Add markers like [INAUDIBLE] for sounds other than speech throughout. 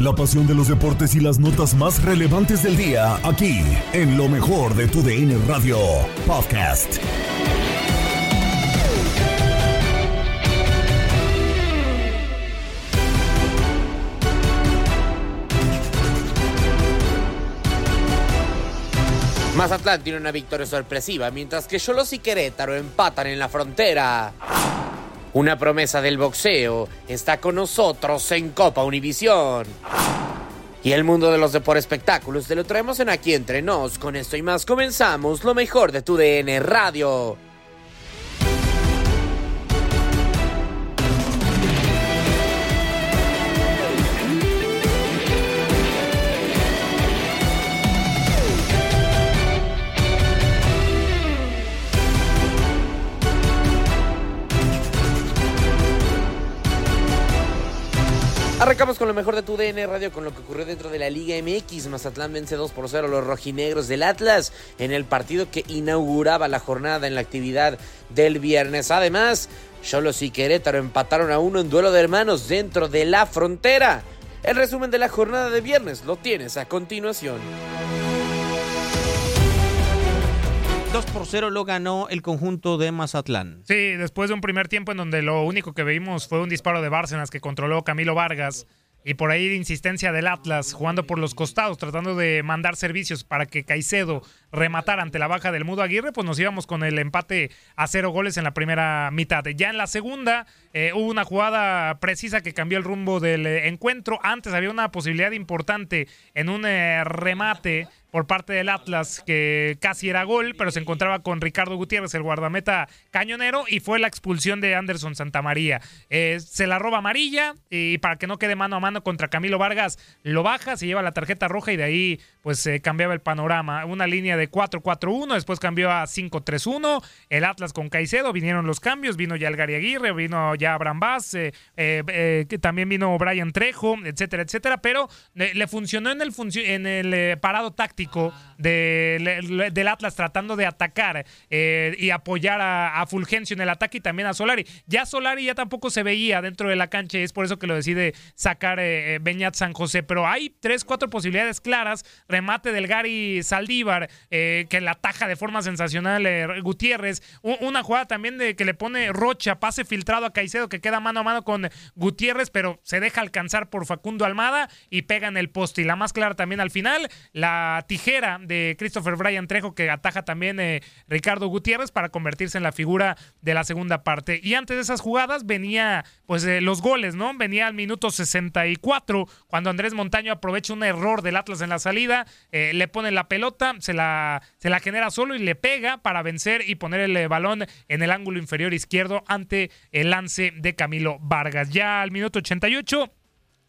La pasión de los deportes y las notas más relevantes del día, aquí, en lo mejor de tu DN Radio Podcast. Mazatlán tiene una victoria sorpresiva, mientras que Cholos y Querétaro empatan en la frontera. Una promesa del boxeo está con nosotros en Copa Univisión. Y el mundo de los deportes espectáculos te lo traemos en aquí entre nos. Con esto y más comenzamos lo mejor de tu DN Radio. Arrancamos con lo mejor de tu DN Radio, con lo que ocurrió dentro de la Liga MX. Mazatlán vence 2 por 0 a los rojinegros del Atlas en el partido que inauguraba la jornada en la actividad del viernes. Además, Cholos y Querétaro empataron a uno en duelo de hermanos dentro de la frontera. El resumen de la jornada de viernes lo tienes a continuación. 2 por 0 lo ganó el conjunto de Mazatlán. Sí, después de un primer tiempo en donde lo único que vimos fue un disparo de Bárcenas que controló Camilo Vargas y por ahí de insistencia del Atlas jugando por los costados, tratando de mandar servicios para que Caicedo rematara ante la baja del Mudo Aguirre, pues nos íbamos con el empate a cero goles en la primera mitad. Ya en la segunda eh, hubo una jugada precisa que cambió el rumbo del eh, encuentro. Antes había una posibilidad importante en un eh, remate por parte del Atlas, que casi era gol, pero se encontraba con Ricardo Gutiérrez, el guardameta cañonero, y fue la expulsión de Anderson Santamaría. Eh, se la roba amarilla y para que no quede mano a mano contra Camilo Vargas, lo baja, se lleva la tarjeta roja y de ahí pues se cambiaba el panorama. Una línea de 4-4-1, después cambió a 5-3-1, el Atlas con Caicedo, vinieron los cambios, vino ya el Gary Aguirre, vino ya Abraham Vaz, eh, eh, que también vino Brian Trejo, etcétera, etcétera, pero le funcionó en el, en el parado táctico de, del Atlas tratando de atacar eh, y apoyar a, Fulgencio en el ataque y también a Solari. Ya Solari ya tampoco se veía dentro de la cancha y es por eso que lo decide sacar eh, Beñat San José. Pero hay tres, cuatro posibilidades claras. Remate del Gary Saldívar, eh, que la taja de forma sensacional Gutiérrez. una jugada también de que le pone Rocha, pase filtrado a Caicedo que queda mano a mano con Gutiérrez, pero se deja alcanzar por Facundo Almada y pega en el poste. Y la más clara también al final, la tijera de Christopher Bryan Trejo que ataja también eh, Ricardo Gutiérrez para convertirse en la figura de la segunda parte. Y antes de esas jugadas venía pues eh, los goles, ¿no? Venía al minuto 64 cuando Andrés Montaño aprovecha un error del Atlas en la salida, eh, le pone la pelota, se la, se la genera solo y le pega para vencer y poner el balón en el ángulo inferior izquierdo ante el lance de Camilo Vargas. Ya al minuto 88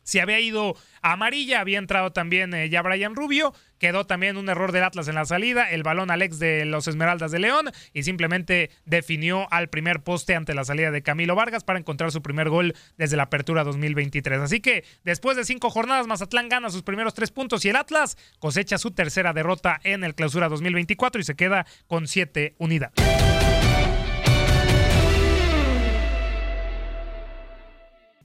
se había ido a amarilla, había entrado también eh, ya Brian Rubio, quedó también un error del Atlas en la salida, el balón Alex de los Esmeraldas de León y simplemente definió al primer poste ante la salida de Camilo Vargas para encontrar su primer gol desde la apertura 2023. Así que después de cinco jornadas, Mazatlán gana sus primeros tres puntos y el Atlas cosecha su tercera derrota en el clausura 2024 y se queda con siete unidades.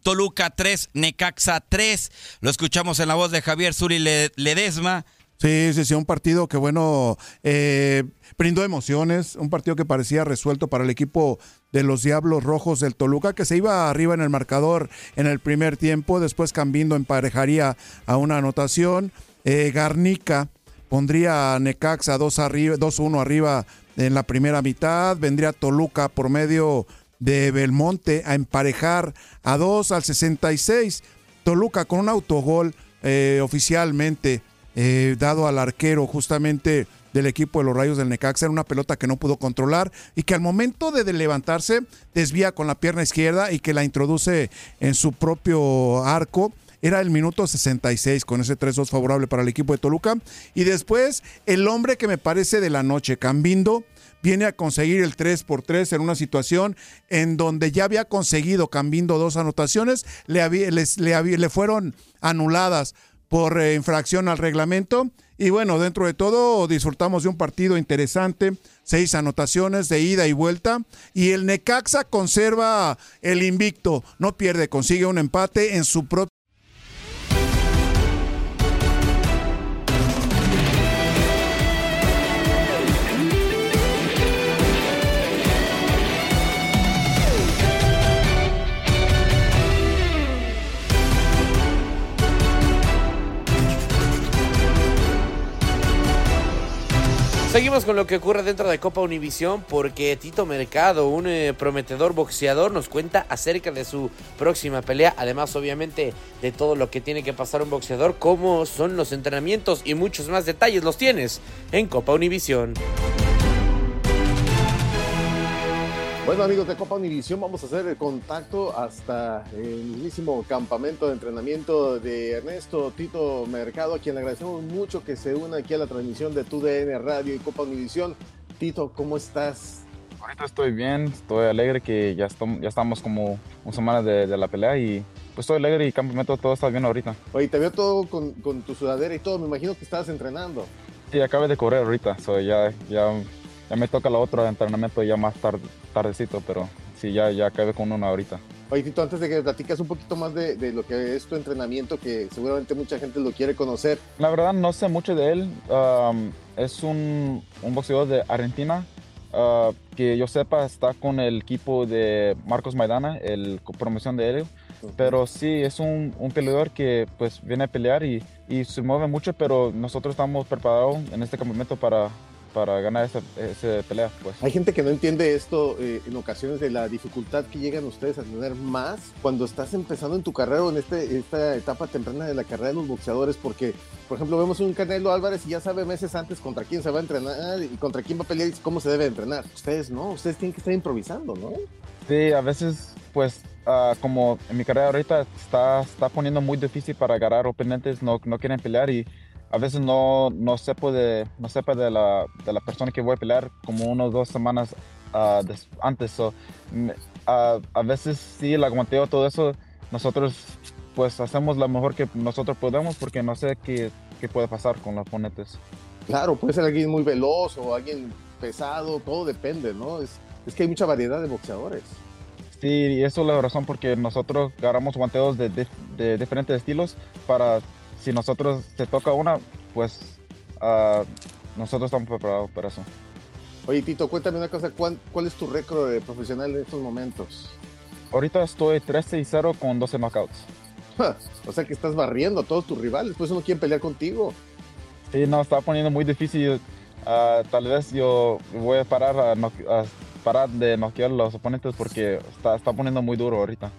Toluca 3, Necaxa 3. Lo escuchamos en la voz de Javier Zuri Ledesma. Sí, sí, sí, un partido que, bueno, eh, brindó emociones, un partido que parecía resuelto para el equipo de los Diablos Rojos del Toluca, que se iba arriba en el marcador en el primer tiempo, después cambiando emparejaría a una anotación. Eh, Garnica pondría a Necaxa 2-1 arriba en la primera mitad, vendría Toluca por medio de Belmonte a emparejar a 2 al 66. Toluca con un autogol eh, oficialmente eh, dado al arquero justamente del equipo de los Rayos del Necaxa. Era una pelota que no pudo controlar y que al momento de levantarse desvía con la pierna izquierda y que la introduce en su propio arco. Era el minuto 66 con ese 3-2 favorable para el equipo de Toluca. Y después el hombre que me parece de la noche, Cambindo, viene a conseguir el 3 por 3 en una situación en donde ya había conseguido Cambindo dos anotaciones, le, le, le fueron anuladas por eh, infracción al reglamento. Y bueno, dentro de todo disfrutamos de un partido interesante, seis anotaciones de ida y vuelta. Y el Necaxa conserva el invicto, no pierde, consigue un empate en su propio Seguimos con lo que ocurre dentro de Copa Univisión porque Tito Mercado, un eh, prometedor boxeador, nos cuenta acerca de su próxima pelea. Además, obviamente, de todo lo que tiene que pasar un boxeador, cómo son los entrenamientos y muchos más detalles los tienes en Copa Univisión. Bueno amigos de Copa Univisión, vamos a hacer el contacto hasta el mismísimo campamento de entrenamiento de Ernesto Tito Mercado, a quien le agradecemos mucho que se una aquí a la transmisión de TUDN Radio y Copa Univisión. Tito, ¿cómo estás? Ahorita estoy bien, estoy alegre que ya, estamos, ya estamos como una semana de, la pelea y pues estoy alegre y campamento todo está bien ahorita. Oye, te veo todo con, tu sudadera y todo, me imagino que estabas entrenando. Sí, acabé de correr ahorita, soy ya, ya ya me toca la otra entrenamiento ya más tarde, tardecito, pero sí, ya, ya acabé con una ahorita. Oye, Tito, antes de que platicas un poquito más de, lo que es tu entrenamiento, que seguramente mucha gente lo quiere conocer. La verdad no sé mucho de él. es un, un, boxeador de Argentina. Ah, que yo sepa está con el equipo de Marcos Maidana, el promoción de él. Pero sí, es un, un, peleador que pues viene a pelear y, y se mueve mucho, pero nosotros estamos preparados en este campamento para, para ganar esa, pelea. Pues. Hay gente que no entiende esto eh, en ocasiones de la dificultad que llegan ustedes a tener más cuando estás empezando en tu carrera o en este, esta etapa temprana de la carrera de los boxeadores, porque, por ejemplo, vemos un Canelo Álvarez y ya sabe meses antes contra quién se va a entrenar y contra quién va a pelear y cómo se debe entrenar. Ustedes no, ustedes tienen que estar improvisando, ¿no? Sí, a veces, pues, ah, como en mi carrera ahorita está, está poniendo muy difícil para agarrar oponentes, no, no quieren pelear y a veces no, no sepa, de, no sepa de, la, de la persona que voy a pelear como unas dos semanas uh, antes. So, uh, a veces sí, el aguanteo, todo eso, nosotros pues hacemos lo mejor que nosotros podemos porque no sé qué, qué puede pasar con los oponentes. Claro, puede ser alguien muy veloz o alguien pesado, todo depende, ¿no? Es, es que hay mucha variedad de boxeadores. Sí, y eso es la razón porque nosotros agarramos guanteos de, de, de diferentes estilos para si nosotros te toca una, pues uh, nosotros estamos preparados para eso. Oye, Tito, cuéntame una cosa, ¿cuál, cuál es tu récord de profesional en estos momentos? Ahorita estoy 13 y 0 con 12 knockouts. o sea que estás barriendo a todos tus rivales, pues no quieren pelear contigo. Sí, no, está poniendo muy difícil. Ah, tal vez yo voy a parar, a, a parar de noquear a los oponentes porque está, está poniendo muy duro ahorita.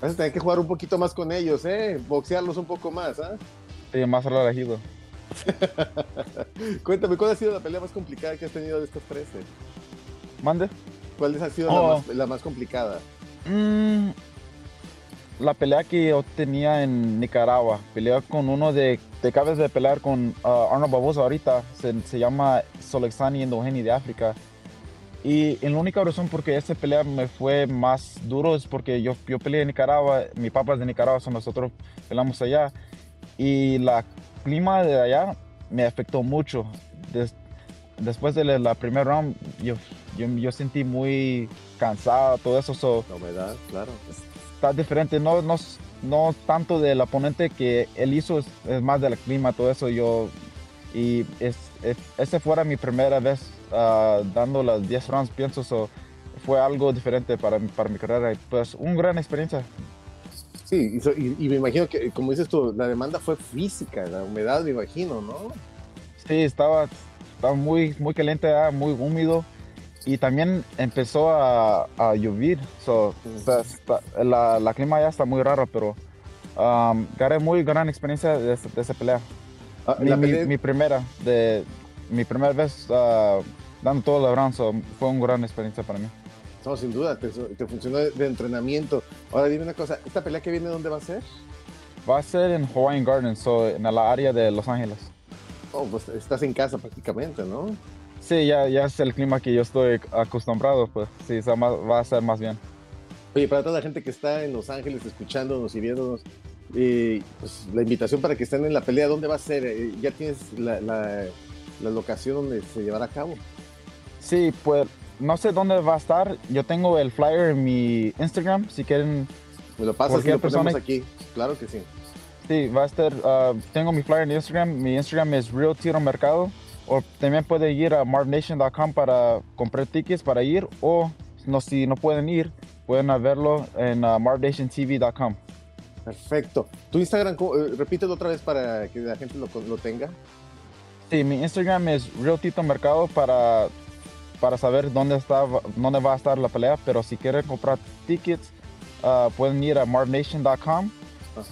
Vas a tener que jugar un poquito más con ellos, ¿eh? Boxearlos un poco más, ¿ah? Sí, más relajado. [LAUGHS] Cuéntame, ¿cuál ha sido la pelea más complicada que has tenido de estos 13? Mande. ¿Cuál ha sido Oh. la, más, la más complicada? Mm, la pelea que yo tenía en Nicaragua, peleé con uno de, te acabas de pelear con ah, Arnold Barbosa ahorita, se, se llama Solexani Endogeni de África. Y en la única razón por que esa pelea me fue más duro es porque yo, yo peleé en Nicaragua, mi papá es de Nicaragua, so nosotros peleamos allá. Y la clima de allá me afectó mucho. Des- después de la, la primer round, yo, yo, yo sentí muy cansado, todo eso. So, La humedad, claro. está diferente, no, no, no tanto del oponente que él hizo, es, es más del clima, todo eso. Yo, y es, es, esa fuera mi primera vez ah, dando las 10 rounds, pienso, so, fue algo diferente para, mi- para mi carrera. Y pues, una gran experiencia. Sí, y, y- me imagino que, como dices tú, la demanda fue física, la humedad, me imagino, ¿no? Sí, estaba, estaba muy, muy caliente, muy húmedo. Y también empezó a, a llover. So, está- está- la, la clima ya está muy raro, pero um, gané muy gran experiencia de, esa- de esa pelea. Ah, mi, la mi- pelea- mi primera, de, mi primera vez ah, dando todo el so, fue una gran experiencia para mí. No, sin duda, te, te funcionó de, de entrenamiento. Ahora dime una cosa, ¿esta pelea que viene dónde va a ser? Va a ser en Hawaiian Gardens, so, en la área de Los Ángeles. Oh, pues estás en casa prácticamente, ¿no? Sí, ya, ya es el clima que yo estoy acostumbrado, pues sí, va a ser más bien. Oye, para toda la gente que está en Los Ángeles escuchándonos y viéndonos, eh, pues la invitación para que estén en la pelea, ¿dónde va a ser? Eh, ¿Ya tienes la, la- la locación donde se llevará a cabo? Sí, pues no sé dónde va a estar. Yo tengo el flyer en mi Instagram, si quieren. Me lo pasas y cualquier lo ponemos persona- aquí. Claro que sí. Sí, va a estar. ah, tengo mi flyer en Instagram. Mi Instagram es Real Tiro Mercado. O también puede ir a marknation.com para comprar tickets para ir. O no, si no pueden ir, pueden verlo en uh, marknationtv.com. Perfecto. ¿Tu Instagram, eh, repítelo otra vez para que la gente lo, lo tenga? Sí, mi Instagram es Real Tito Mercado para, para saber dónde, está, dónde va a estar la pelea. Pero si quieren comprar tickets, ah, pueden ir a marknation.com.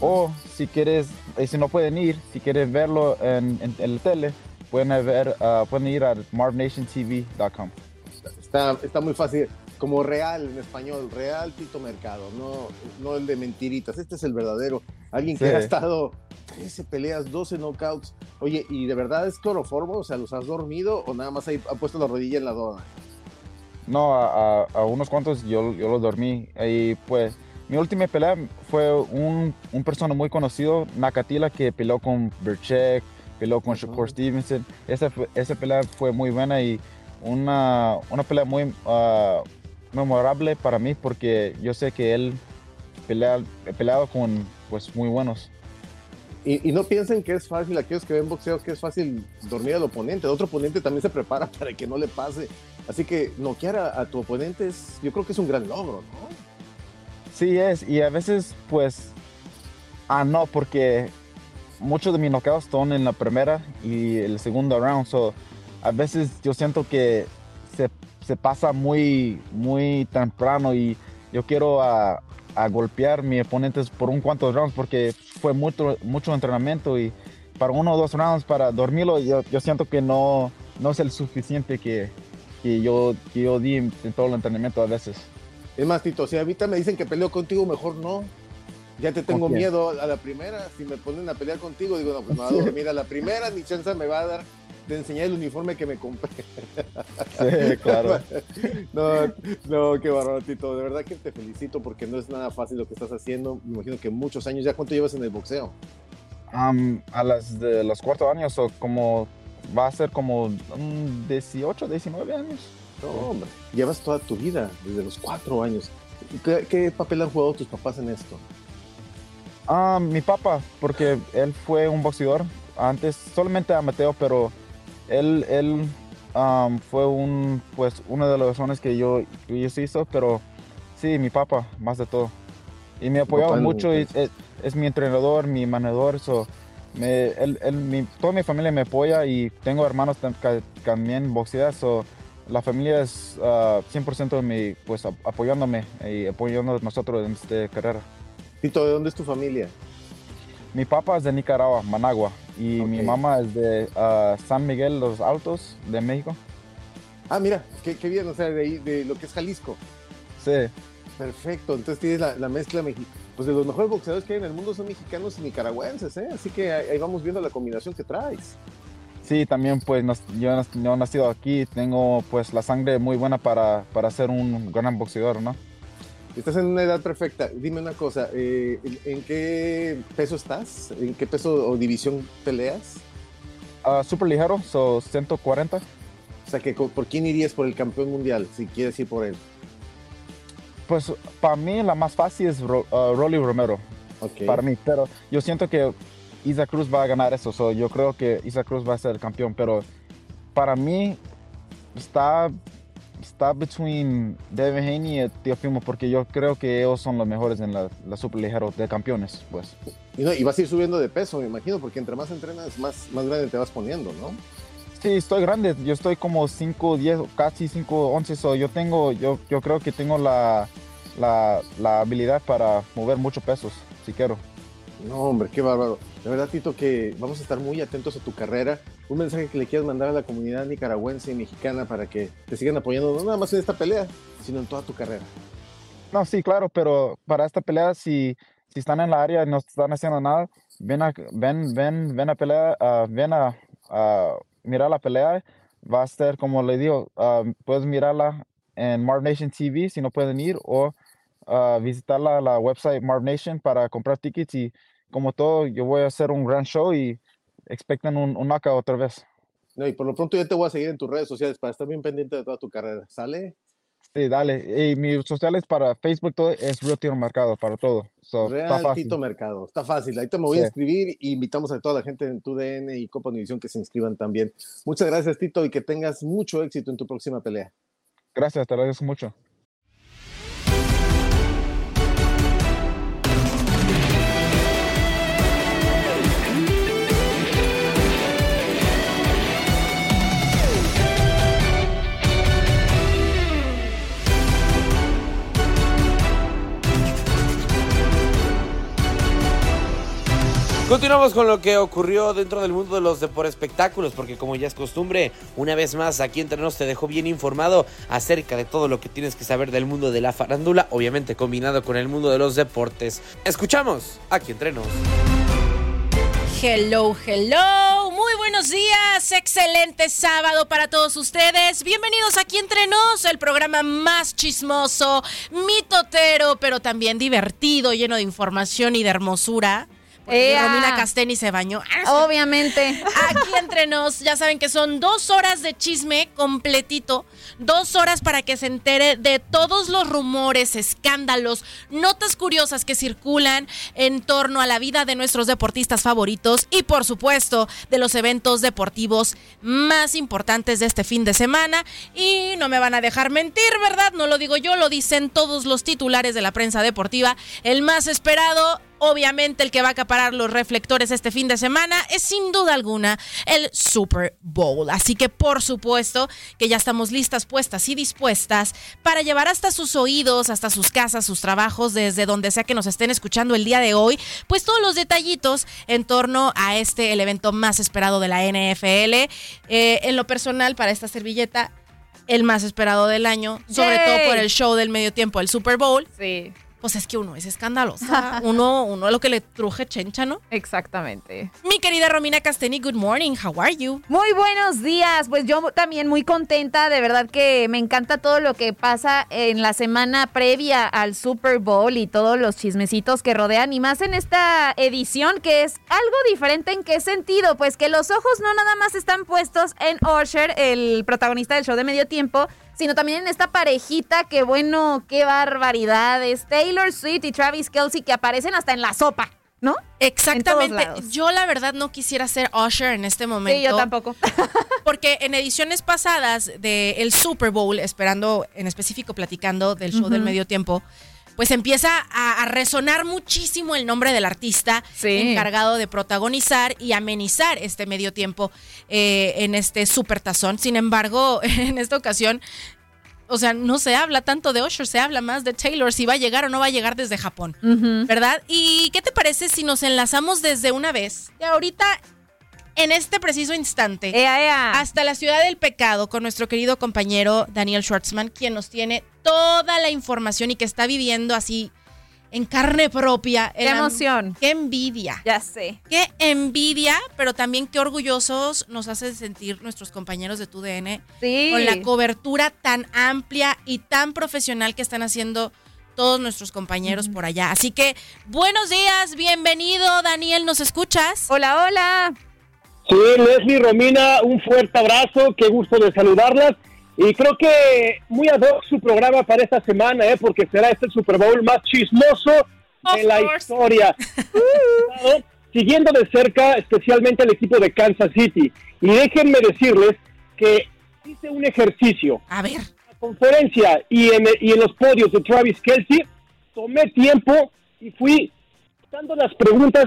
O si quieres, y si no pueden ir, si quieren verlo en, en, en la tele, pueden, ver, ah, pueden ir a marknationtv.com. Está, está muy fácil. Como real en español, real Tito Mercado, no, no el de mentiritas. Este es el verdadero. Alguien que Sí. ha estado 13 peleas, 12 knockouts. Oye, ¿y de verdad es cloroformo? O sea, ¿los has dormido o nada más ahí ha puesto la rodilla en la dona? No, a, a- a unos cuantos yo, yo los dormí. Y pues mi última pelea fue un, un persona muy conocido, Nakatila, que peleó con Berchek, peleó con Shakur Stevenson. Esa, esa pelea fue muy buena y una, una pelea muy ah, memorable para mí porque yo sé que él pelea, peleado con pues muy buenos. Y, y no piensen que es fácil, aquellos que ven boxeo, que es fácil dormir al oponente. El otro oponente también se prepara [LAUGHS] para que no le pase. Así que noquear a, a tu oponente es, yo creo que es un gran logro, ¿no? Sí es, y a veces pues, ah no, porque muchos de mis knockouts son en la primera y el segundo round, so a veces yo siento que se, se pasa muy, muy temprano y yo quiero a, a golpear a mis oponentes por un cuantos rounds porque fue mucho, mucho entrenamiento y para uno o dos rounds para dormirlo yo, yo siento que no, no es el suficiente que, que, yo, que yo di en todo el entrenamiento a veces. Es más, Tito, si ahorita me dicen que peleo contigo, mejor no. Ya te tengo miedo a la primera. Si me ponen a pelear contigo, digo, no, pues me va a [LAUGHS] dormir a la primera, ni chance me va a dar de enseñar el uniforme que me compré. Sí, claro. [LAUGHS] no, no, qué bárbaro, Tito. De verdad que te felicito porque no es nada fácil lo que estás haciendo. Me imagino que muchos años. ¿Ya cuánto llevas en el boxeo? Am, a las de los cuartos años o como va a ser como mm, 18, 19 años. No, hombre. Llevas toda tu vida, desde los cuatro años. ¿Qué, qué papel han jugado tus papás en esto? Ah, mi papá, porque él fue un boxeador antes, solamente amateur, pero él, él fue un, pues, una de las razones que yo, que yo hizo, pero sí, mi papá, más de todo. Y me apoyaba papá mucho, y es, es mi entrenador, mi manejador, so, Me, el- el- mi- toda mi familia me apoya y tengo hermanos también boxean, so la familia es ah, 100% de mi, pues, ap- apoyándome y apoyando a nosotros en esta carrera. Tito, ¿de dónde es tu familia? Mi papá es de Nicaragua, Managua, y mi Ok. mamá es de ah, San Miguel Los Altos, de México. Ah, mira, qué, qué bien, o sea, de, de lo que es Jalisco. Sí, Perfecto, entonces tienes la, la mezcla mexicana. Pues de los mejores boxeadores que hay en el mundo son mexicanos y nicaragüenses, ¿eh? Así que ahí, ahí vamos viendo la combinación que traes. sí, también pues yo, yo he nacido aquí, tengo pues la sangre muy buena para, para ser un gran boxeador, ¿no? Estás en una edad perfecta. Dime una cosa, eh, ¿en- ¿en qué peso estás? ¿En qué peso o división peleas? Ah, Súper ligero, so 140. O sea, que ¿por quién irías por el campeón mundial, si quieres ir por él? Pues para mí la más fácil es Ro- ah, Rolly Romero, Ok. para mí, pero yo siento que Isa Cruz va a ganar eso, so yo creo que Isa Cruz va a ser el campeón, pero para mí está, está between Devin Haney y Teofimo, porque yo creo que ellos son los mejores en la, la super ligero de campeones, pues. Y, no, y vas a ir subiendo de peso, me imagino, porque entre más entrenas, más, más grande te vas poniendo, ¿no? Sí, estoy grande, yo estoy como 5, 10, casi 5, 11, so yo tengo, yo, yo creo que tengo la, la, la habilidad para mover muchos pesos, si quiero. No, hombre, qué bárbaro. De verdad, Tito, que vamos a estar muy atentos a tu carrera. Un mensaje que le quieras mandar a la comunidad nicaragüense y mexicana para que te sigan apoyando, no nada más en esta pelea, sino en toda tu carrera. No, sí, claro, pero para esta pelea, si, si están en la área y no están haciendo nada, ven a, ven, ven, ven a pelear, ah, ven a, mirar la pelea. Va a ser, como le digo, ah, puedes mirarla en Marv Nation TV si no pueden ir o ah, visitarla la website Marv Nation para comprar tickets y como todo, yo voy a hacer un gran show y expecten un, un knockout otra vez. No, y por lo pronto yo te voy a seguir en tus redes sociales para estar bien pendiente de toda tu carrera. ¿Sale? Sí, dale. Y mis sociales para Facebook todo es Real Tiro Marcado para todo. So, está Real fácil. Tito Mercado. Está fácil. Ahí te me voy a inscribir y invitamos a toda la gente en tu DN y Copa Univisión que se inscriban también. Muchas gracias, Tito, y que tengas mucho éxito en tu próxima pelea. Gracias, te agradezco mucho. Continuamos con lo que ocurrió dentro del mundo de los de por espectáculos, porque como ya es costumbre, una vez más aquí entre nos te dejó bien informado acerca de todo lo que tienes que saber del mundo de la farándula, obviamente combinado con el mundo de los deportes. Escuchamos aquí entre nos. Hello, hello, muy buenos días, excelente sábado para todos ustedes. Bienvenidos aquí entre nos, el programa más chismoso, mitotero, pero también divertido, lleno de información y de hermosura. Romina Casteni se bañó. Ah, Obviamente. Aquí entre nos, ya saben que son dos horas de chisme completito, dos horas para que se entere de todos los rumores, escándalos, notas curiosas que circulan en torno a la vida de nuestros deportistas favoritos y por supuesto de los eventos deportivos más importantes de este fin de semana. Y no me van a dejar mentir, ¿verdad? No lo digo yo, lo dicen todos los titulares de la prensa deportiva. El más esperado Obviamente el que va a acaparar los reflectores este fin de semana es sin duda alguna el Super Bowl. Así que por supuesto que ya estamos listas, puestas y dispuestas para llevar hasta sus oídos, hasta sus casas, sus trabajos, desde donde sea que nos estén escuchando el día de hoy, pues todos los detallitos en torno a este, el evento más esperado de la NFL. Eh, en lo personal, para esta servilleta, el más esperado del año, sobre Yay. todo por el show del medio tiempo, el Super Bowl. Sí. Pues es que uno es escandalosa. [LAUGHS] Uno, uno lo que le truje chencha, ¿no? Exactamente. Mi querida Romina Casteni, good morning. How are you? Muy buenos días. Pues yo también muy contenta. De verdad que me encanta todo lo que pasa en la semana previa al Super Bowl y todos los chismecitos que rodean. Y más en esta edición que es algo diferente. ¿En qué sentido? Pues que los ojos no nada más están puestos en Usher, el protagonista del show de medio tiempo, sino también en esta parejita que bueno, qué barbaridad. Es Taylor Swift y Travis Kelsey que aparecen hasta en la sopa, ¿no? Exactamente. Yo la verdad no quisiera ser Usher en este momento. Sí, yo tampoco. [LAUGHS] Porque en ediciones pasadas del Super Bowl, esperando en específico platicando del show del medio tiempo, pues empieza a, a resonar muchísimo el nombre del artista encargado de protagonizar y amenizar este medio tiempo eh, en este super tazón. Sin embargo, [LAUGHS] en esta ocasión o sea, no se habla tanto de Usher, se habla más de Taylor, si va a llegar o no va a llegar desde Japón, ¿verdad? ¿Y qué te parece si nos enlazamos desde una vez, de ahorita, en este preciso instante, hasta la ciudad del pecado con nuestro querido compañero Daniel Schwartzman, quien nos tiene toda la información y que está viviendo así en carne propia. Qué emoción. Qué envidia. Ya sé. Qué envidia, pero también qué orgullosos nos hace sentir nuestros compañeros de TUDN Sí. con la cobertura tan amplia y tan profesional que están haciendo todos nuestros compañeros por allá. Así que, buenos días, bienvenido, Daniel, ¿nos escuchas? Hola, hola. Sí, Leslie, Romina, un fuerte abrazo, qué gusto de saludarlas. Y creo que muy ad hoc su programa para esta semana, ¿eh? porque será este el Super Bowl más chismoso de la historia. Estado [LAUGHS] Siguiendo de cerca, especialmente al equipo de Kansas City. Y déjenme decirles que hice un ejercicio. A ver. En la conferencia y en, y en los podios de Travis Kelsey, tomé tiempo y fui dando las preguntas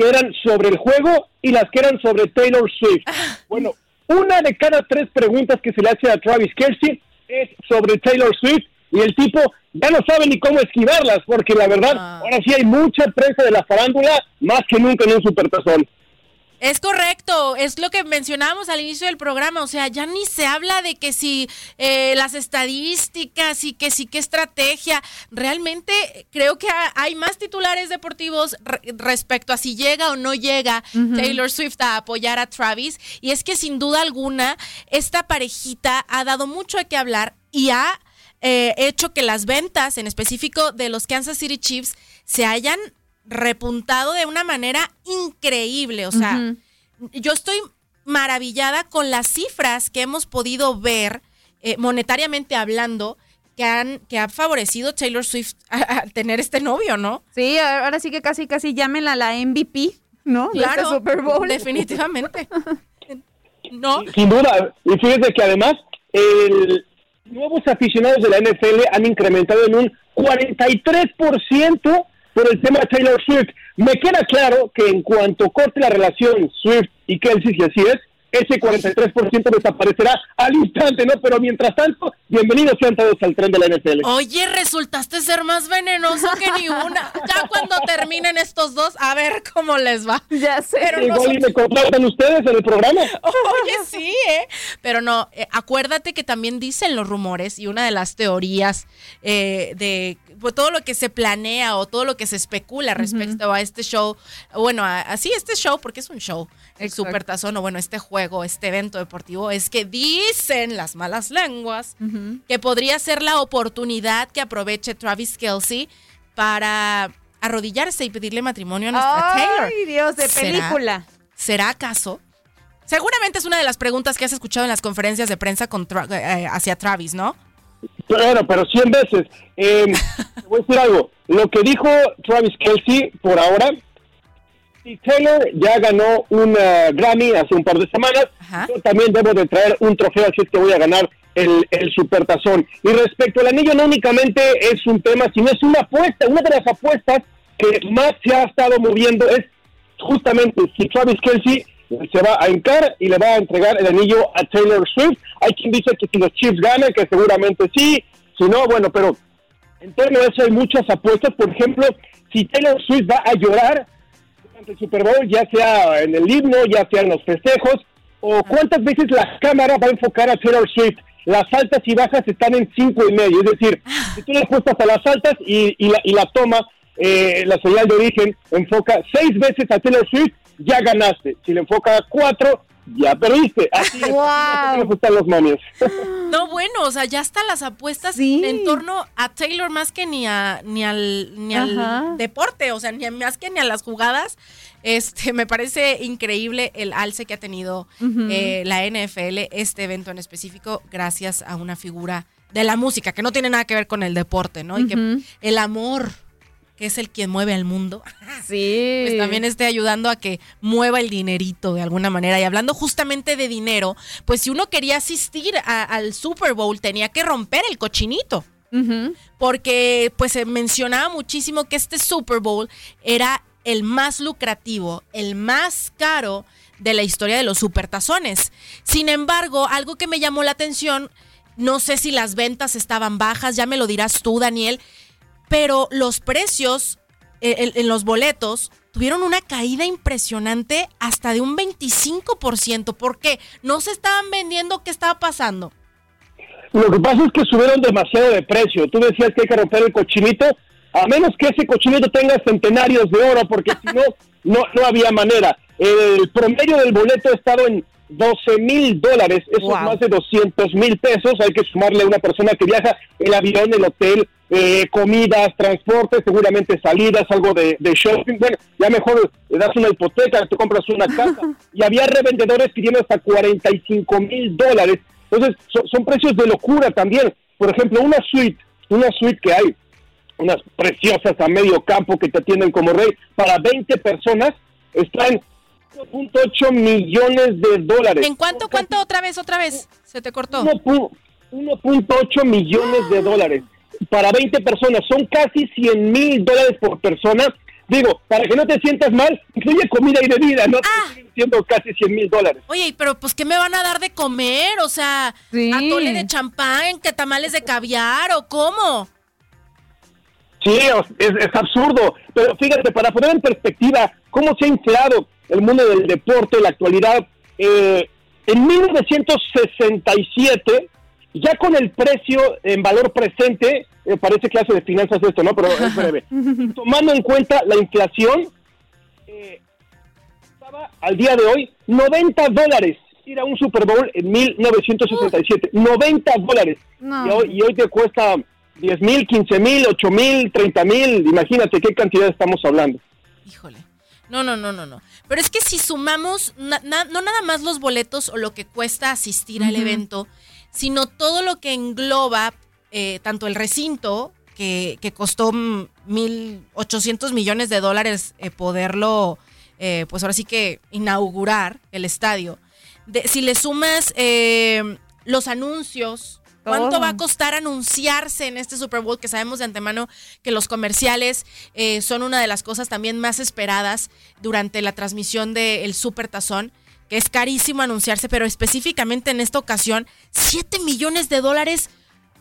que eran sobre el juego y las que eran sobre Taylor Swift. Bueno, una de cada tres preguntas que se le hace a Travis Kelsey es sobre Taylor Swift y el tipo ya no sabe ni cómo esquivarlas porque la verdad, ahora sí hay mucha prensa de la farándula más que nunca en un supertazón. Es correcto, es lo que mencionábamos al inicio del programa, o sea, ya ni se habla de que si eh, las estadísticas y que si qué estrategia, realmente creo que ha- hay más titulares deportivos re- respecto a si llega o no llega. Taylor Swift a apoyar a Travis, y es que sin duda alguna esta parejita ha dado mucho de qué hablar y ha eh, hecho que las ventas, en específico de los Kansas City Chiefs, se hayan repuntado de una manera increíble. O sea, yo estoy maravillada con las cifras que hemos podido ver, eh, monetariamente hablando, que han que ha favorecido Taylor Swift a, a tener este novio, ¿no? Sí, ahora sí que casi, casi llámenla la MVP, ¿no? Este Claro, Super Bowl. definitivamente. [LAUGHS] No. Sin duda, y fíjese que además el nuevos aficionados de la NFL han incrementado en un 43% por el tema de Taylor Swift. Me queda claro que en cuanto corte la relación Swift y Kelsey, si así es, ese 43% desaparecerá al instante, ¿no? Pero mientras tanto, bienvenidos sean todos al tren de la NFL. Oye, resultaste ser más venenoso que ni una. Ya cuando terminen estos dos, a ver cómo les va. Ya sé. Pero Igual y me contratan ustedes en el programa. Oye, sí, ¿eh? Pero no, eh, acuérdate que también dicen los rumores y una de las teorías eh, de pues, todo lo que se planea o todo lo que se especula respecto a este show, bueno, a- así este show, porque es un show, el Supertazón, o bueno, este juego, este evento deportivo, es que dicen las malas lenguas que podría ser la oportunidad que aproveche Travis Kelsey para arrodillarse y pedirle matramonio a nuestra Ay, Taylor. Dios, de ¿Será- película. ¿Será acaso? Seguramente es una de las preguntas que has escuchado en las conferencias de prensa con Tra- eh, hacia Travis, ¿no? Bueno, pero 100 veces. Eh, [LAUGHS] te voy a decir algo. Lo que dijo Travis Kelsey por ahora, Taylor ya ganó un eh, Grammy hace un par de semanas, yo también debo de traer un trofeo, así es que voy a ganar el, el Supertazón. Y respecto al anillo, no únicamente es un tema, sino es una apuesta. Una de las apuestas que más se ha estado moviendo es justamente si Travis Kelsey se va a encar y le va a entregar el anillo a Taylor Swift. Hay quien dice que si los Chiefs ganan, que seguramente sí, si no, bueno, pero en torno a eso hay muchas apuestas. Por ejemplo, si Taylor Swift va a llorar el Super Bowl, ya sea en el himno, ya sea en los festejos, o cuántas veces la cámara va a enfocar a Taylor Swift. Las altas y bajas están en cinco y medio, es decir, si tú le apuestas a las altas y, y la, y la toma, eh, la señal de origen enfoca seis veces a Taylor Swift, ya ganaste. Si le enfoca a cuatro, ya perdiste. Así es, así nos están los momios. No, bueno, o sea, ya están las apuestas en torno a Taylor más que ni a ni al ni al Ajá. deporte, o sea, ni a- más que ni a las jugadas. Este, me parece increíble el alce que ha tenido eh, la NFL, este evento en específico, gracias a una figura de la música que no tiene nada que ver con el deporte, ¿no? Y que el amor que es el quien mueve al mundo, [LAUGHS] Sí. pues también esté ayudando a que mueva el dinerito de alguna manera. Y hablando justamente de dinero, pues si uno quería asistir a- al Super Bowl tenía que romper el cochinito. porque pues se mencionaba muchísimo que este Super Bowl era el más lucrativo, el más caro de la historia de los supertazones. Sin embargo, algo que me llamó la atención, no sé si las ventas estaban bajas, ya me lo dirás tú, Daniel, pero los precios eh, en, en los boletos tuvieron una caída impresionante hasta de un 25%. ¿Por qué? No se estaban vendiendo, ¿qué estaba pasando? Lo que pasa es que subieron demasiado de precio. Tú decías que hay que romper el cochinito, a menos que ese cochinito tenga centenarios de oro, porque si no, [LAUGHS] no, no había manera. El promedio del boleto ha estado en 12 mil dólares, eso es más de 200 mil pesos. Hay que sumarle a una persona que viaja el avión, el hotel, eh, comidas, transporte, seguramente salidas, algo de, de shopping. Bueno, ya mejor le das una hipoteca, te compras una casa. [LAUGHS] Y había revendedores pidiendo hasta 45 mil dólares. Entonces, son, son precios de locura también. Por ejemplo, una suite, una suite que hay, unas preciosas a medio campo que te atienden como rey, para 20 personas, está en 1.8 millones de dólares. ¿En cuánto, cuánto otra vez, otra vez? Se te cortó. 1.8 millones de dólares para 20 personas. Son casi 100 mil dólares por persona. Digo, para que no te sientas mal, incluye comida y bebida, ¿no? Ah. Siendo casi 100 mil dólares. Oye, pero pues ¿qué me van a dar de comer? O sea, atole de champán, que tamales de caviar o cómo? Sí, es, es absurdo. Pero fíjate, para poner en perspectiva cómo se ha inflado el mundo del deporte la actualidad, eh, en 1967, ya con el precio en valor presente, eh, parece clase de finanzas esto, ¿no? Pero [LAUGHS] es breve. Tomando en cuenta la inflación, eh, estaba al día de hoy 90 dólares ir a un Super Bowl en 1967. 90 dólares. No. Y, hoy, y hoy te cuesta 10 mil, 15 mil, 8 mil, 30 mil. Imagínate qué cantidad estamos hablando. No, no, no, no, no. Pero es que si sumamos na- na- no nada más los boletos o lo que cuesta asistir al evento, sino todo lo que engloba eh, tanto el recinto, que, que costó mm, 1.800 millones de dólares eh, poderlo, eh, pues ahora sí que inaugurar el estadio. De- si le sumas eh, los anuncios, ¿cuánto va a costar anunciarse en este Super Bowl? Que sabemos de antemano que los comerciales eh, son una de las cosas también más esperadas durante la transmisión del Super Tazón, que es carísimo anunciarse, pero específicamente en esta ocasión, 7 millones de dólares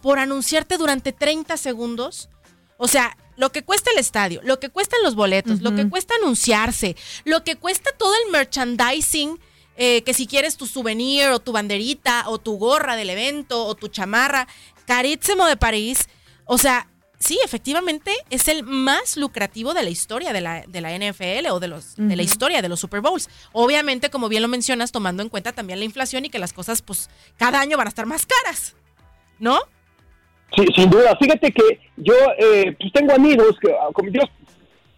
por anunciarte durante 30 segundos. O sea, lo que cuesta el estadio, lo que cuestan los boletos, lo que cuesta anunciarse, lo que cuesta todo el merchandising, eh, que si quieres tu souvenir o tu banderita o tu gorra del evento o tu chamarra, carísimo de París. O sea, sí, efectivamente es el más lucrativo de la historia de la, de la NFL o de, los, de la historia de los Super Bowls. Obviamente, como bien lo mencionas, tomando en cuenta también la inflación y que las cosas, pues, cada año van a estar más caras. ¿No? Sí, sin duda. Fíjate que yo eh, pues tengo amigos que, ah, como yo,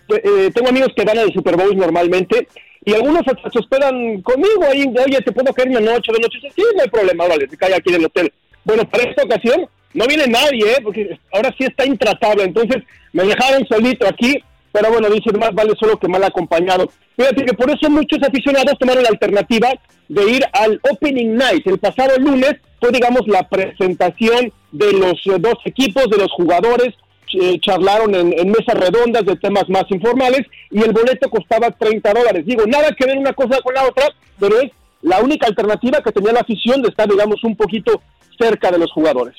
eh, tengo amigos que van al Super Bowl normalmente y algunos hasta se hospedan conmigo ahí. Oye, te puedo caer una noche, dos noches. Sí, no hay problema, vale, te cae aquí en el hotel. Bueno, para esta ocasión no viene nadie, ¿eh? porque ahora sí está intratable. Entonces me dejaron solito aquí, pero bueno, dicen más vale solo que mal acompañado. Fíjate que por eso muchos aficionados tomaron la alternativa de ir al Opening Night. El pasado lunes fue, digamos, la presentación de los dos equipos, de los jugadores, eh, charlaron en, en mesas redondas de temas más informales y el boleto costaba 30 dólares. Digo, nada que ver una cosa con la otra, pero es la única alternativa que tenía la afición de estar, digamos, un poquito cerca de los jugadores.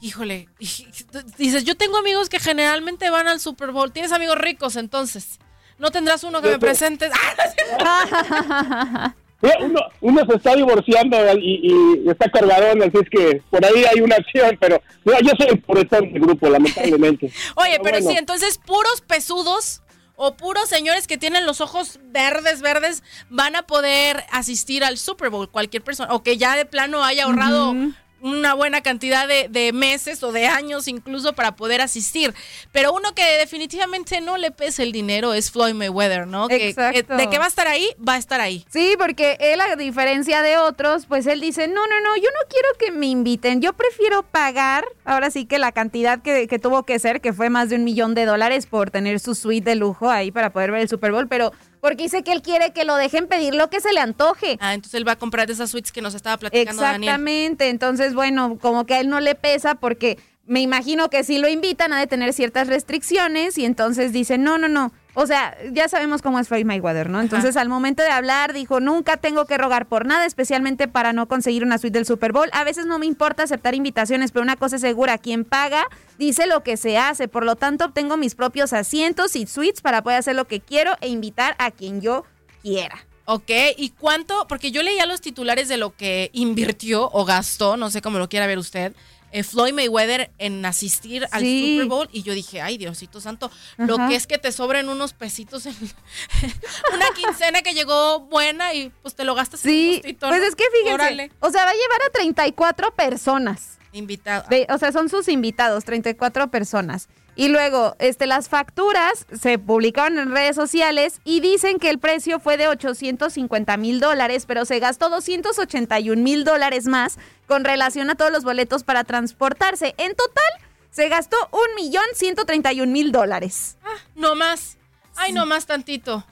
Híjole, dices, yo tengo amigos que generalmente van al Super Bowl. ¿Tienes amigos ricos entonces? ¿No tendrás uno que Yo me presentes? [LAUGHS] [LAUGHS] Mira, Uno, uno se está divorciando y, y está cargadón, así es que por ahí hay una acción, pero mira, yo soy el puretón del grupo, lamentablemente. [LAUGHS] Oye, pero bueno. sí, entonces puros pesudos o puros señores que tienen los ojos verdes, verdes, van a poder asistir al Super Bowl. Cualquier persona, o que ya de plano haya ahorrado una buena cantidad de, de meses o de años incluso para poder asistir. Pero uno que definitivamente no le pesa el dinero es Floyd Mayweather, ¿no? Que- que Exacto. de que va a estar ahí, va a estar ahí. Sí, porque él, a diferencia de otros, pues él dice, no, no, no, yo no quiero que me inviten, yo prefiero pagar, ahora sí que la cantidad que, que tuvo que ser, que fue más de un millón de dólares por tener su suite de lujo ahí para poder ver el Super Bowl, pero porque dice que él quiere que lo dejen pedir lo que se le antoje. Ah, entonces él va a comprar esas suites que nos estaba platicando Daniel. Exactamente, entonces bueno, como que a él no le pesa porque me imagino que si lo invitan de tener ciertas restricciones y entonces dice, no, no, no. O sea, ya sabemos cómo es Floyd Mayweather, ¿no? Entonces al momento de hablar dijo, nunca tengo que rogar por nada, especialmente para no conseguir una suite del Super Bowl. A veces no me importa aceptar invitaciones, pero una cosa es segura, quien paga dice lo que se hace. Por lo tanto, obtengo mis propios asientos y suites para poder hacer lo que quiero e invitar a quien yo quiera. Ok, ¿y cuánto? Porque yo leía los titulares de lo que invirtió o gastó, no sé cómo lo quiera ver usted, eh, Floyd Mayweather en asistir al Sí. Super Bowl y yo dije, ay Diosito Santo, lo que es que te sobren unos pesitos en [LAUGHS] una quincena que llegó buena y pues te lo gastas en Sí, gustito, pues es que fíjense, Órale. o sea, va a llevar a 34 personas. Invitado. De- o sea, son sus invitados, 34 personas. Y luego, este, las facturas se publicaron en redes sociales y dicen que el precio fue de 850 mil dólares, pero se gastó 281 mil dólares más con relación a todos los boletos para transportarse. En total, se gastó un millón 131 mil dólares. No más. Ay, no más tantito.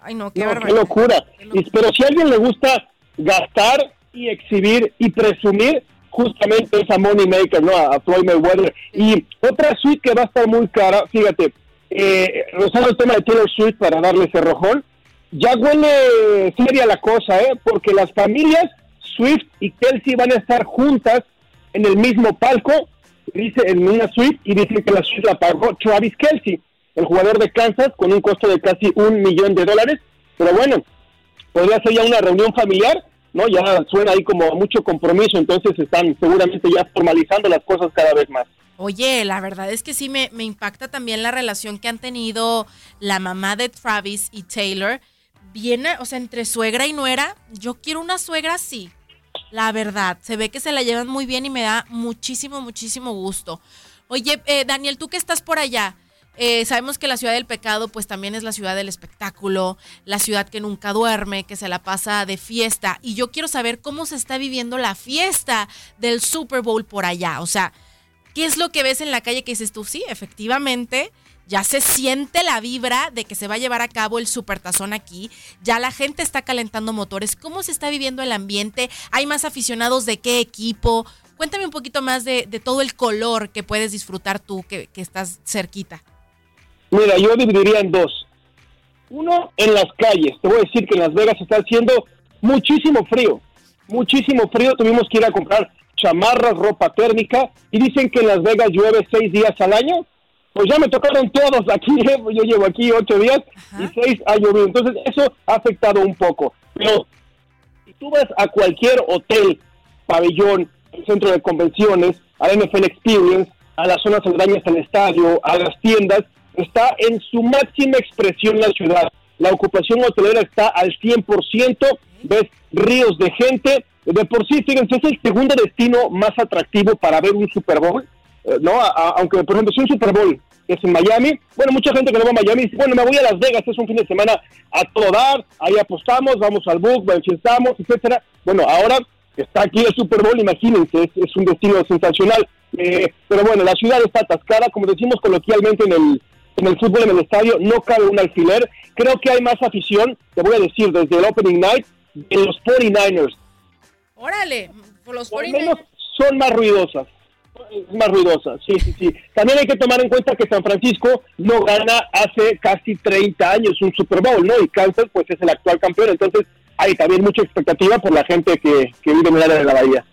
Ay, no, qué No, qué locura. Pero si a alguien le gusta gastar y exhibir y presumir, justamente es a Money Maker, ¿no? A, Floyd Mayweather. Y otra suite que va a estar muy cara, fíjate, eh, rozando el tema de Taylor Swift para darle ese rojón, ya huele seria la cosa, ¿eh? Porque las familias Swift y Kelsey van a estar juntas en el mismo palco, dice en una suite, y dicen que la suite la pagó Travis Kelsey, el jugador de Kansas, con un costo de casi un millón de dólares. Pero bueno, podría ser ya una reunión familiar, ¿no? Ya suena ahí como mucho compromiso, entonces están seguramente ya formalizando las cosas cada vez más. Oye, la verdad es que sí me, me impacta también la relación que han tenido la mamá de Travis y Taylor. Viene, o sea, entre suegra y nuera. Yo quiero una suegra así. La verdad, se ve que se la llevan muy bien y me da muchísimo, muchísimo gusto. Oye, eh, Daniel, tú que estás por allá, eh, sabemos que la ciudad del pecado pues también es la ciudad del espectáculo, la ciudad que nunca duerme, que se la pasa de fiesta. Y yo quiero saber cómo se está viviendo la fiesta del Super Bowl por allá. O sea, ¿qué es lo que ves en la calle que dices tú? Sí, efectivamente, ya se siente la vibra de que se va a llevar a cabo el supertazón aquí. Ya la gente está calentando motores. ¿Cómo se está viviendo el ambiente? ¿Hay más aficionados de qué equipo? Cuéntame un poquito más de, todo el color que puedes disfrutar tú que estás cerquita. Mira, yo dividiría en dos. Uno, en las calles. Te voy a decir que en Las Vegas está haciendo muchísimo frío. Muchísimo frío. Tuvimos que ir a comprar chamarras, ropa térmica. Y dicen que en Las Vegas llueve seis días al año. Pues ya me tocaron todos [LAUGHS] aquí. Yo llevo aquí ocho días y seis ha llovido. Entonces eso ha afectado un poco. Pero si tú vas a cualquier hotel, pabellón, centro de convenciones, al NFL Experience, a las zonas aledañas al estadio, a las tiendas, está en su máxima expresión la ciudad. La ocupación hotelera está al 100%, ves ríos de gente. De por sí, fíjense, es el segundo destino más atractivo para ver un Super Bowl. eh, ¿no? Aunque, por ejemplo, si un Super Bowl es en Miami, bueno, mucha gente que no va a Miami dice, bueno, me voy a Las Vegas, es un fin de semana a todo dar, ahí apostamos, vamos al book, enfiestamos, etcétera. Bueno, ahora está aquí el Super Bowl, imagínense, es, es un destino sensacional. Eh, pero bueno, la ciudad está atascada, como decimos coloquialmente en el, en el fútbol, en el estadio, no cabe un alfiler. Creo que hay más afición, te voy a decir, desde el Opening Night, de los 49ers. Órale, por los Por menos son más ruidosas. Más ruidosas, sí, sí, sí. También hay que tomar en cuenta que San Francisco no gana hace casi 30 años un Super Bowl, ¿no? Y Kansas, pues, es el actual campeón. Entonces, hay también mucha expectativa por la gente que, que vive en el área de la Bahía.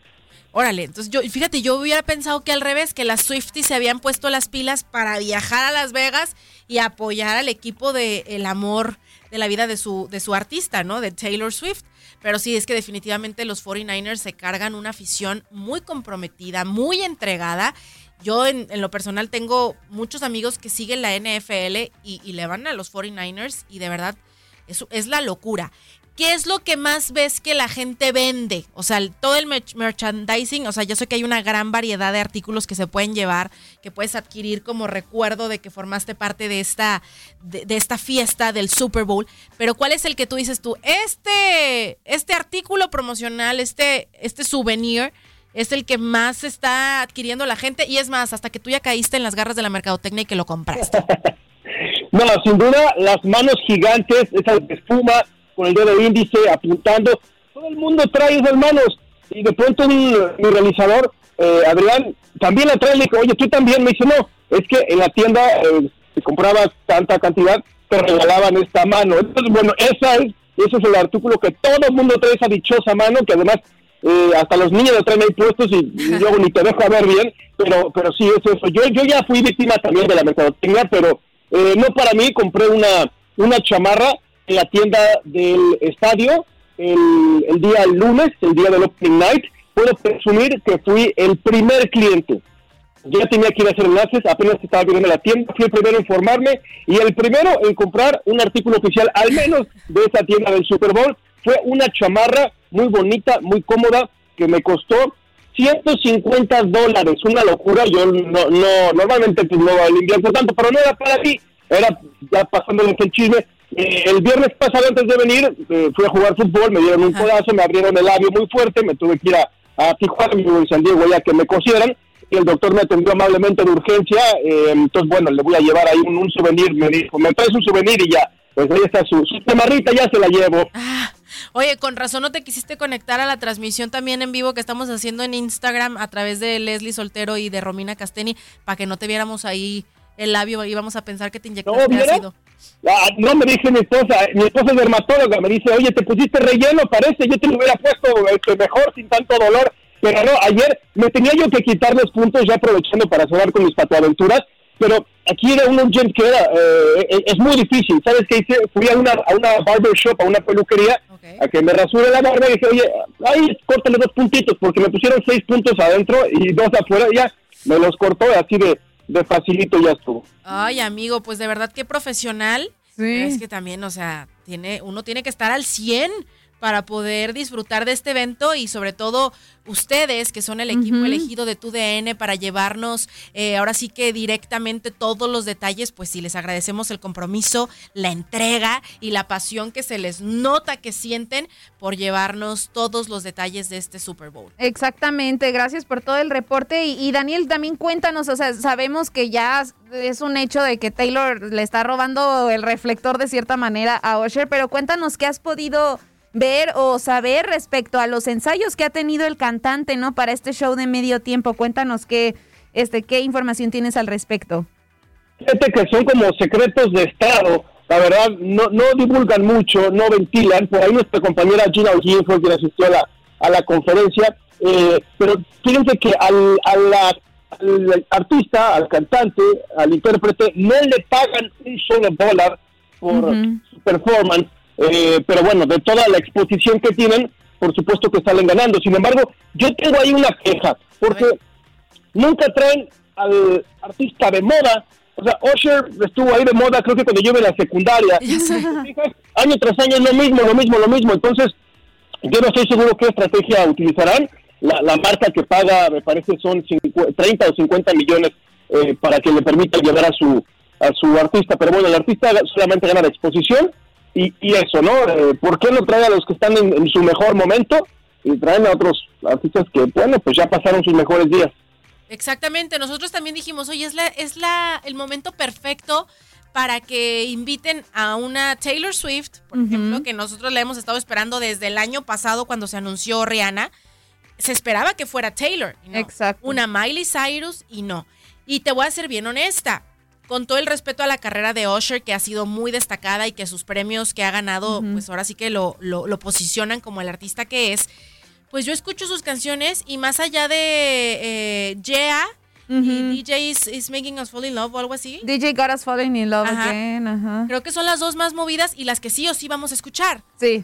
Órale, entonces yo, fíjate, yo hubiera pensado que al revés, que las Swifties se habían puesto las pilas para viajar a Las Vegas y apoyar al equipo de el amor de la vida de su, de su artista, ¿no? De Taylor Swift. Pero sí, es que definitivamente los 49ers se cargan una afición muy comprometida, muy entregada. Yo en, lo personal tengo muchos amigos que siguen la NFL y, le van a los 49ers y de verdad es la locura. ¿Qué es lo que más ves que la gente vende? O sea, todo el merch- merchandising, o sea, yo sé que hay una gran variedad de artículos que se pueden llevar, que puedes adquirir como recuerdo de que formaste parte de esta, de, de esta fiesta del Super Bowl, pero ¿cuál es el que tú dices tú? Este, este artículo promocional, este, este souvenir, es el que más está adquiriendo la gente y es más, hasta que tú ya caíste en las garras de la mercadotecnia y que lo compraste. [LAUGHS] No, sin duda, las manos gigantes, esas de espuma, con el dedo índice apuntando. Todo el mundo trae esas manos. Y de pronto un- mi realizador eh, Adrián, también la trae, le dije, oye, tú también, me dice, no, es que en la tienda, eh, si comprabas tanta cantidad, te regalaban esta mano. Entonces, bueno, esa es, ese es el artículo que todo el mundo trae esa dichosa mano, que además eh, hasta los niños lo traen ahí puestos y, y luego ni te deja ver bien, pero pero sí es eso. Yo, yo ya fui víctima también de la mercadotecnia, pero eh, no para mí, compré una, una chamarra en la tienda del estadio el, el día lunes, el día del Opening Night. Puedo presumir que fui el primer cliente. Ya tenía que ir a hacer enlaces, apenas estaba viendo la tienda, fui el primero en informarme y el primero en comprar un artículo oficial, al menos de esa tienda del Super Bowl, fue una chamarra muy bonita, muy cómoda, que me costó 150 dólares, una locura. Yo no, no normalmente pues, no invierto tanto, pero no era para mí, era ya pasándole el chisme. Eh, el viernes pasado, antes de venir, eh, fui a jugar fútbol, me dieron un codazo, me abrieron el labio muy fuerte, me tuve que ir a, a Tijuana, vivo en San Diego, ya que me cosieran. Y el doctor me atendió amablemente de urgencia. eh, entonces, bueno, le voy a llevar ahí un, un souvenir. Me dijo, me traes un souvenir y ya. Pues ahí está su, su chamarrita, ya se la llevo. Oye, con razón no te quisiste conectar a la transmisión también en vivo que estamos haciendo en Instagram a través de Leslie Soltero y de Romina Casteni para que no te viéramos ahí el labio y vamos a pensar que te No, inyectaste ¿vieron? ácido. Ah, no, me dice mi esposa, mi esposa es dermatóloga, me dice, oye, te pusiste relleno, parece, yo te lo hubiera puesto este, mejor, sin tanto dolor, pero no, ayer me tenía yo que quitar los puntos ya aprovechando para cerrar con mis patoaventuras, pero aquí era un urgent que era, eh, es muy difícil, ¿sabes qué hice? Fui a una, a una barber shop, a una peluquería, a que me rasure la barba y dije, oye, ay, córtale dos puntitos, porque me pusieron seis puntos adentro y dos afuera, y ya, me los cortó así de, de facilito ya estuvo. Ay, amigo, pues de verdad que profesional. Pero Es que también, o sea, tiene, uno tiene que estar al 100 para poder disfrutar de este evento y sobre todo ustedes que son el equipo elegido de TUDN para llevarnos eh, ahora sí que directamente todos los detalles, pues sí, les agradecemos el compromiso, la entrega y la pasión que se les nota que sienten por llevarnos todos los detalles de este Super Bowl. Exactamente, gracias por todo el reporte. Y, y Daniel, también cuéntanos, o sea, sabemos que ya es un hecho de que Taylor le está robando el reflector de cierta manera a Usher, pero cuéntanos qué has podido ver o saber respecto a los ensayos que ha tenido el cantante, ¿no? Para este show de medio tiempo. Cuéntanos qué, este, qué información tienes al respecto. Fíjate que son como secretos de Estado. La verdad, no, no divulgan mucho, no ventilan. Por ahí nuestra compañera Gina O'Higgins fue quien asistió a la, a la conferencia. eh, pero fíjense que al, a la- al artista, al cantante, al intérprete, no le pagan un solo dólar por su performance. Eh, pero bueno, de toda la exposición que tienen, por supuesto que salen ganando. Sin embargo, yo tengo ahí una queja, porque nunca traen al artista de moda. O sea, Usher estuvo ahí de moda, creo que cuando yo en la secundaria. [LAUGHS] Año tras año es lo mismo, lo mismo, lo mismo. Entonces, yo no estoy seguro qué estrategia utilizarán. La, la marca que paga, me parece, son 50 30 o 50 millones eh, para que le permita llevar a su a su artista. Pero bueno, el artista solamente gana la exposición y, y eso, ¿no? Eh, ¿Por qué no trae a los que están en, en su mejor momento y traen a otros artistas que, bueno, pues ya pasaron sus mejores días? Exactamente, nosotros también dijimos, oye, es la, es la, el momento perfecto para que inviten a una Taylor Swift, por ejemplo, que nosotros la hemos estado esperando desde el año pasado cuando se anunció Rihanna. Se esperaba que fuera Taylor. y no. Exacto. Una Miley Cyrus y no. Y te voy a ser bien honesta. Con todo el respeto a la carrera de Usher, que ha sido muy destacada y que sus premios que ha ganado, pues ahora sí que lo, lo, lo posicionan como el artista que es. Pues yo escucho sus canciones y más allá de eh, Yeah y DJ is, is Making Us Fall in Love o algo así. DJ Got Us Falling in Love Ajá. Again, ajá. Creo que son las dos más movidas y las que sí o sí vamos a escuchar. Sí.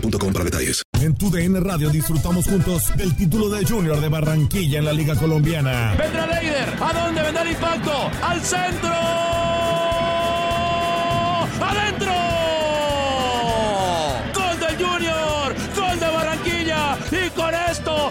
boostmobile.com para detalles. En tu DN Radio disfrutamos juntos del título de Junior de Barranquilla en la Liga Colombiana. Vendrá Leider. ¿A dónde vendrá el impacto? ¡Al centro!